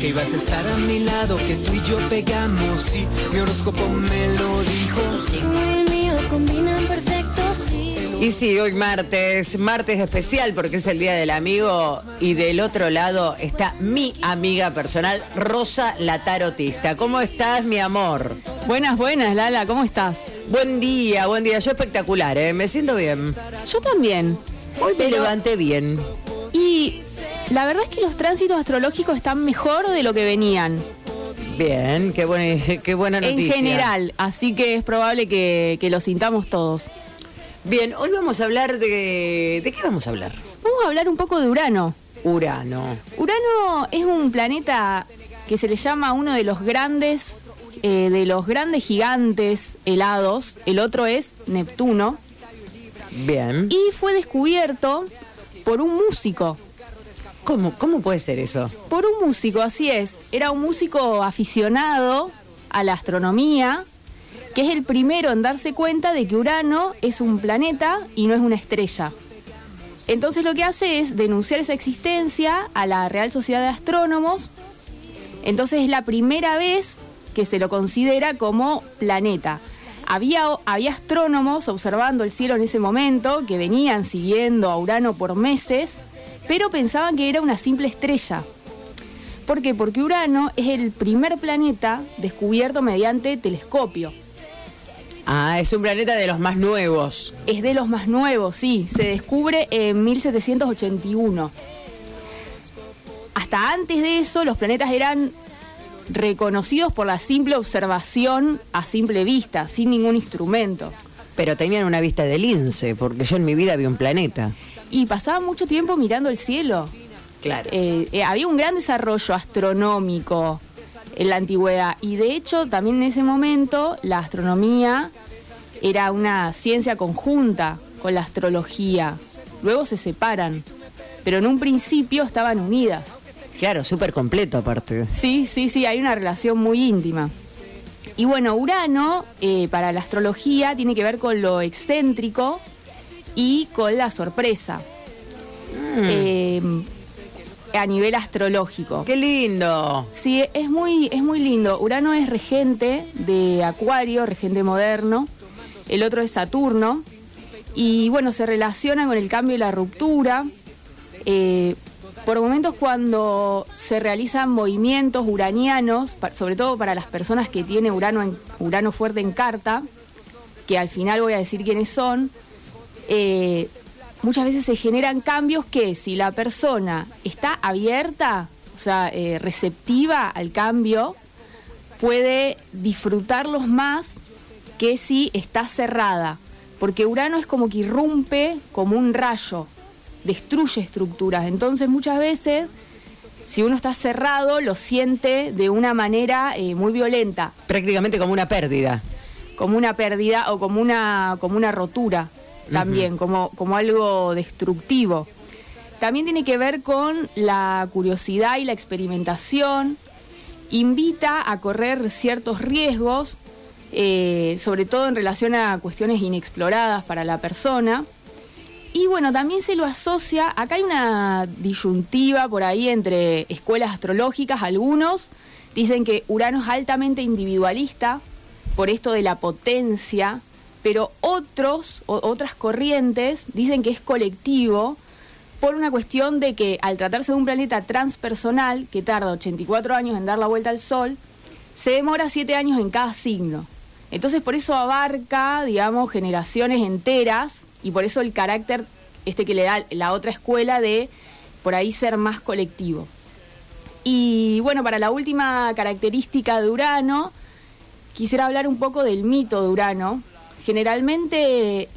Que ibas a estar a mi lado, que tú y yo pegamos, y mi horóscopo me lo dijo. y el mío combinan perfecto, sí. Y sí, hoy martes, martes especial porque es el Día del Amigo y del otro lado está mi amiga personal, Rosa la Tarotista. ¿Cómo estás, mi amor? Buenas, buenas, Lala, ¿cómo estás? Buen día, buen día. Yo espectacular, ¿eh? Me siento bien. Yo también. Hoy me Pero- levanté bien. Y la verdad es que los tránsitos astrológicos están mejor de lo que venían. Bien, qué, buen- qué buena noticia. En general, así que es probable que, que lo sintamos todos. Bien, hoy vamos a hablar de... ¿De qué vamos a hablar? Vamos a hablar un poco de Urano. Urano. Urano es un planeta que se le llama uno de los grandes, eh, de los grandes gigantes helados. El otro es Neptuno. Bien. Y fue descubierto por un músico. ¿Cómo, ¿Cómo puede ser eso? Por un músico, así es. Era un músico aficionado a la astronomía, que es el primero en darse cuenta de que Urano es un planeta y no es una estrella. Entonces lo que hace es denunciar esa existencia a la Real Sociedad de Astrónomos. Entonces es la primera vez que se lo considera como planeta. Había, había astrónomos observando el cielo en ese momento que venían siguiendo a Urano por meses, pero pensaban que era una simple estrella. ¿Por qué? Porque Urano es el primer planeta descubierto mediante telescopio. Ah, es un planeta de los más nuevos. Es de los más nuevos, sí. Se descubre en 1781. Hasta antes de eso, los planetas eran reconocidos por la simple observación a simple vista, sin ningún instrumento. Pero tenían una vista de lince, porque yo en mi vida vi un planeta. Y pasaban mucho tiempo mirando el cielo. Claro. Eh, eh, había un gran desarrollo astronómico en la antigüedad y de hecho también en ese momento la astronomía era una ciencia conjunta con la astrología. Luego se separan, pero en un principio estaban unidas. Claro, súper completo aparte. Sí, sí, sí, hay una relación muy íntima. Y bueno, Urano eh, para la astrología tiene que ver con lo excéntrico y con la sorpresa. Eh, a nivel astrológico. ¡Qué lindo! Sí, es muy, es muy lindo. Urano es regente de Acuario, regente moderno. El otro es Saturno. Y bueno, se relaciona con el cambio y la ruptura. Eh, por momentos cuando se realizan movimientos uranianos, sobre todo para las personas que tienen Urano, Urano fuerte en carta, que al final voy a decir quiénes son, eh, muchas veces se generan cambios que si la persona está abierta, o sea, eh, receptiva al cambio, puede disfrutarlos más que si está cerrada. Porque Urano es como que irrumpe como un rayo, destruye estructuras. Entonces muchas veces, si uno está cerrado, lo siente de una manera eh, muy violenta Prácticamente como una pérdida. como una pérdida o como una, como una rotura también, como, como algo destructivo. También tiene que ver con la curiosidad y la experimentación. Invita a correr ciertos riesgos, eh, sobre todo en relación a cuestiones inexploradas para la persona. Y bueno, también se lo asocia, acá hay una disyuntiva por ahí entre escuelas astrológicas, algunos dicen que Urano es altamente individualista por esto de la potencia, pero otros, o- otras corrientes dicen que es colectivo por una cuestión de que al tratarse de un planeta transpersonal que tarda 84 años en dar la vuelta al Sol, se demora 7 años en cada signo. Entonces por eso abarca, digamos, generaciones enteras y por eso el carácter este que le da la otra escuela de por ahí ser más colectivo. Y bueno, para la última característica de Urano, quisiera hablar un poco del mito de Urano. Generalmente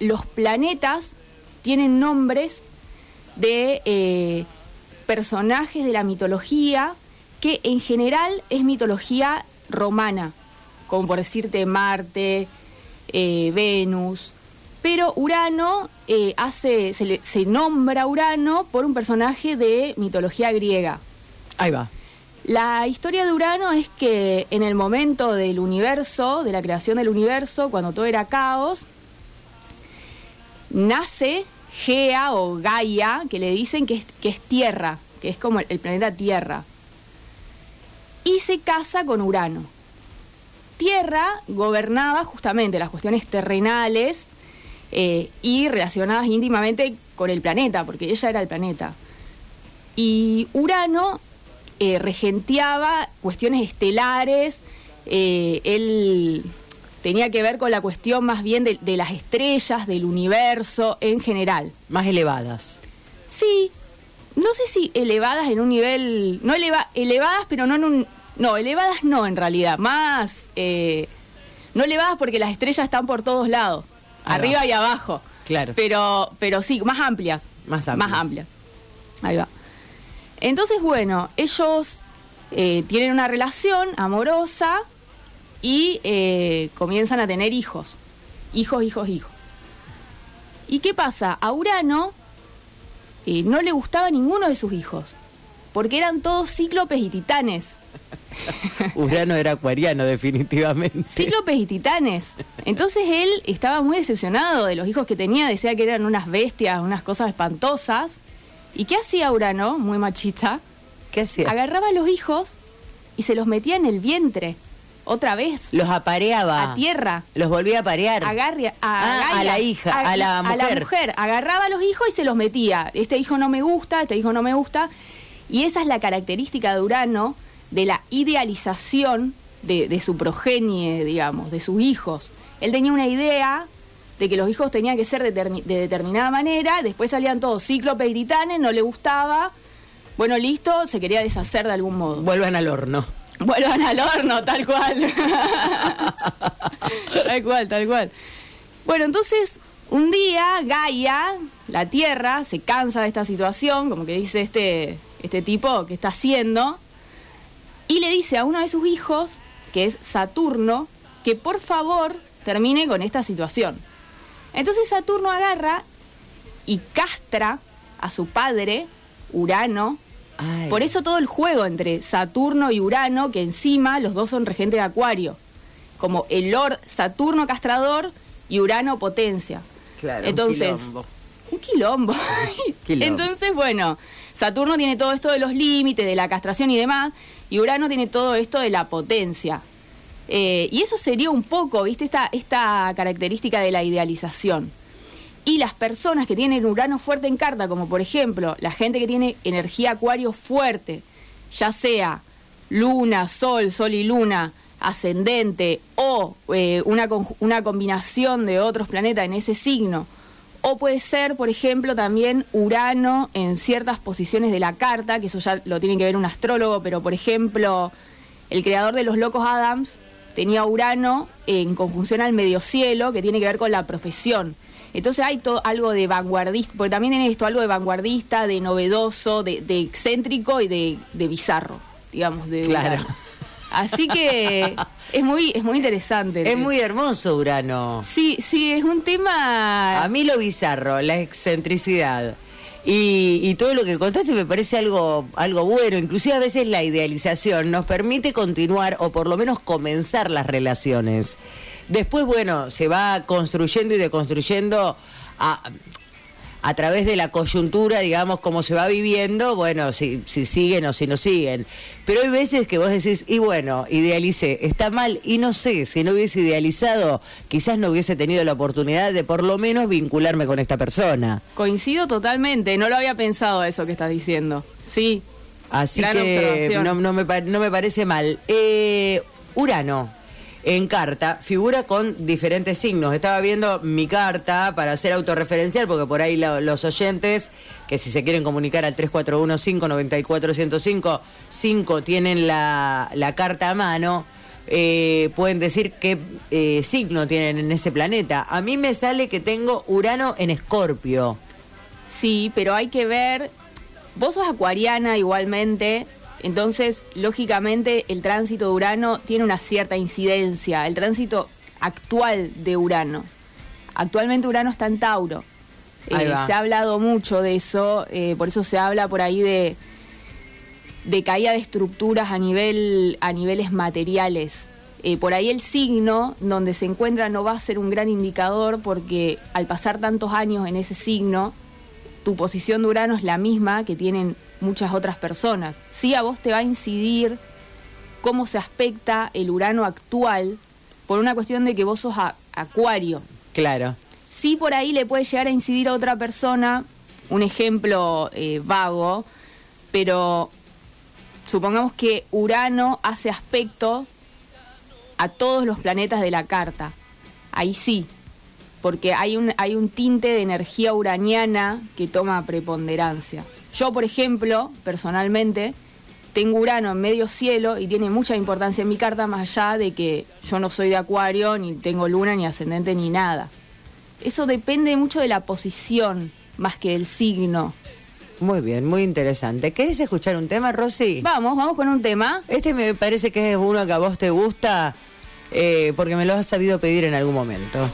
los planetas tienen nombres de eh, personajes de la mitología que en general es mitología romana, como por decirte Marte, eh, Venus. Pero Urano eh, hace, se, le- se nombra Urano por un personaje de mitología griega. Ahí va. La historia de Urano es que en el momento del universo, de la creación del universo, cuando todo era caos, nace Gea o Gaia, que le dicen que es, que es Tierra, que es como el, el planeta Tierra. Y se casa con Urano. Tierra gobernaba justamente las cuestiones terrenales eh, y relacionadas íntimamente con el planeta, porque ella era el planeta. Y Urano eh, regenteaba cuestiones estelares, eh, él tenía que ver con la cuestión más bien de, de las estrellas, del universo en general. Más elevadas. Sí, no sé si elevadas en un nivel, no eleva, elevadas, pero no en un, no, elevadas no en realidad, más, eh, no elevadas porque las estrellas están por todos lados, Ahí arriba va. y abajo. Claro. Pero, pero sí, más amplias. Más amplias. Más amplias. Ahí va. Entonces, bueno, ellos eh, tienen una relación amorosa y eh, comienzan a tener hijos. Hijos, hijos, hijos. ¿Y qué pasa? A Urano eh, no le gustaba ninguno de sus hijos, porque eran todos cíclopes y titanes. Urano era acuariano, definitivamente. Cíclopes y titanes. Entonces él estaba muy decepcionado de los hijos que tenía, decía que eran unas bestias, unas cosas espantosas. ¿Y qué hacía Urano, muy machista? ¿Qué hacía? Agarraba a los hijos y se los metía en el vientre, otra vez, Los apareaba. a tierra. Los volvía a parear. Agarre, a, Ah, a la hija, a la mujer. mujer. Agarraba a los hijos y se los metía. Este hijo no me gusta, este hijo no me gusta. Y esa es la característica de Urano, de la idealización de, de su progenie, digamos, de sus hijos. Él tenía una idea de que los hijos tenían que ser de determinada manera, después salían todos cíclopes y titanes, no le gustaba. Bueno, listo, se quería deshacer de algún modo. Vuelvan al horno. Vuelvan al horno, tal cual. tal cual, tal cual. Bueno, entonces, un día Gaia, la Tierra, se cansa de esta situación, como que dice este, este tipo que está haciendo, y le dice a uno de sus hijos, que es Saturno, que por favor termine con esta situación. Entonces Saturno agarra y castra a su padre, Urano, Ay. por eso todo el juego entre Saturno y Urano, que encima los dos son regentes de Acuario. Como el Lord Saturno castrador y Urano potencia. Claro, Entonces. Un quilombo. Quilombo. Entonces, bueno, Saturno tiene todo esto de los límites, de la castración y demás, y Urano tiene todo esto de la potencia. Eh, y eso sería un poco, ¿viste? Esta, esta característica de la idealización. Y las personas que tienen Urano fuerte en carta, como por ejemplo la gente que tiene energía acuario fuerte, ya sea luna, sol, sol y luna, ascendente o eh, una, una combinación de otros planetas en ese signo, o puede ser, por ejemplo, también Urano en ciertas posiciones de la carta, que eso ya lo tiene que ver un astrólogo, pero por ejemplo, el creador de los locos Adams tenía Urano en conjunción al medio cielo, que tiene que ver con la profesión. Entonces hay to- algo de vanguardista, porque también tiene esto algo de vanguardista, de novedoso, de, excéntrico y de, de bizarro, digamos. De Claro. Así que es muy, es muy interesante. Es muy hermoso Urano. Sí, sí, es un tema... A mí lo bizarro, la excentricidad. Y, y todo lo que contaste me parece algo, algo bueno. Inclusive a veces la idealización nos permite continuar o por lo menos comenzar las relaciones. Después, bueno, se va construyendo y deconstruyendo a, a través de la coyuntura, digamos, cómo se va viviendo, bueno, si, si siguen o si no siguen. Pero hay veces que vos decís, y bueno, idealicé, está mal, y no sé, si no hubiese idealizado, quizás no hubiese tenido la oportunidad de por lo menos vincularme con esta persona. Coincido totalmente, no lo había pensado eso que estás diciendo. Sí, Así Gran que no, no me, no me parece mal. Eh, Urano. En carta figura con diferentes signos. Estaba viendo mi carta para hacer autorreferencial, porque por ahí lo- los oyentes, que si se quieren comunicar al 341-594-105, 5 tienen la, la carta a mano, eh, pueden decir qué eh, signo tienen en ese planeta. A mí me sale que tengo Urano en Escorpio. sí, pero hay que ver, vos sos acuariana igualmente, entonces lógicamente el tránsito de Urano tiene una cierta incidencia, el tránsito actual de Urano. Actualmente Urano está en Tauro. Eh, se ha hablado mucho de eso, eh, por eso se habla por ahí de, de caída de estructuras a, nivel, a niveles materiales. Eh, por ahí el signo donde se encuentra no va a ser un gran indicador porque al pasar tantos años en ese signo, tu posición de Urano es la misma que tienen muchas otras personas. Sí, a vos te va a incidir cómo se aspecta el Urano actual por una cuestión de que vos sos a- acuario. Claro. Sí, por ahí le puede llegar a incidir a otra persona, un ejemplo eh, vago, pero supongamos que Urano hace aspecto a todos los planetas de la carta. Ahí sí, porque hay un, hay un tinte de energía uraniana que toma preponderancia. Yo, por ejemplo, personalmente, tengo Urano en medio cielo y tiene mucha importancia en mi carta, más allá de que yo no soy de Acuario, ni tengo luna, ni ascendente, ni nada. Eso depende mucho de la posición, más que del signo. Muy bien, muy interesante. ¿Querés escuchar un tema, Rosy? Vamos, vamos con un tema. Este me parece que es uno que a vos te gusta, eh, porque me lo has sabido pedir en algún momento.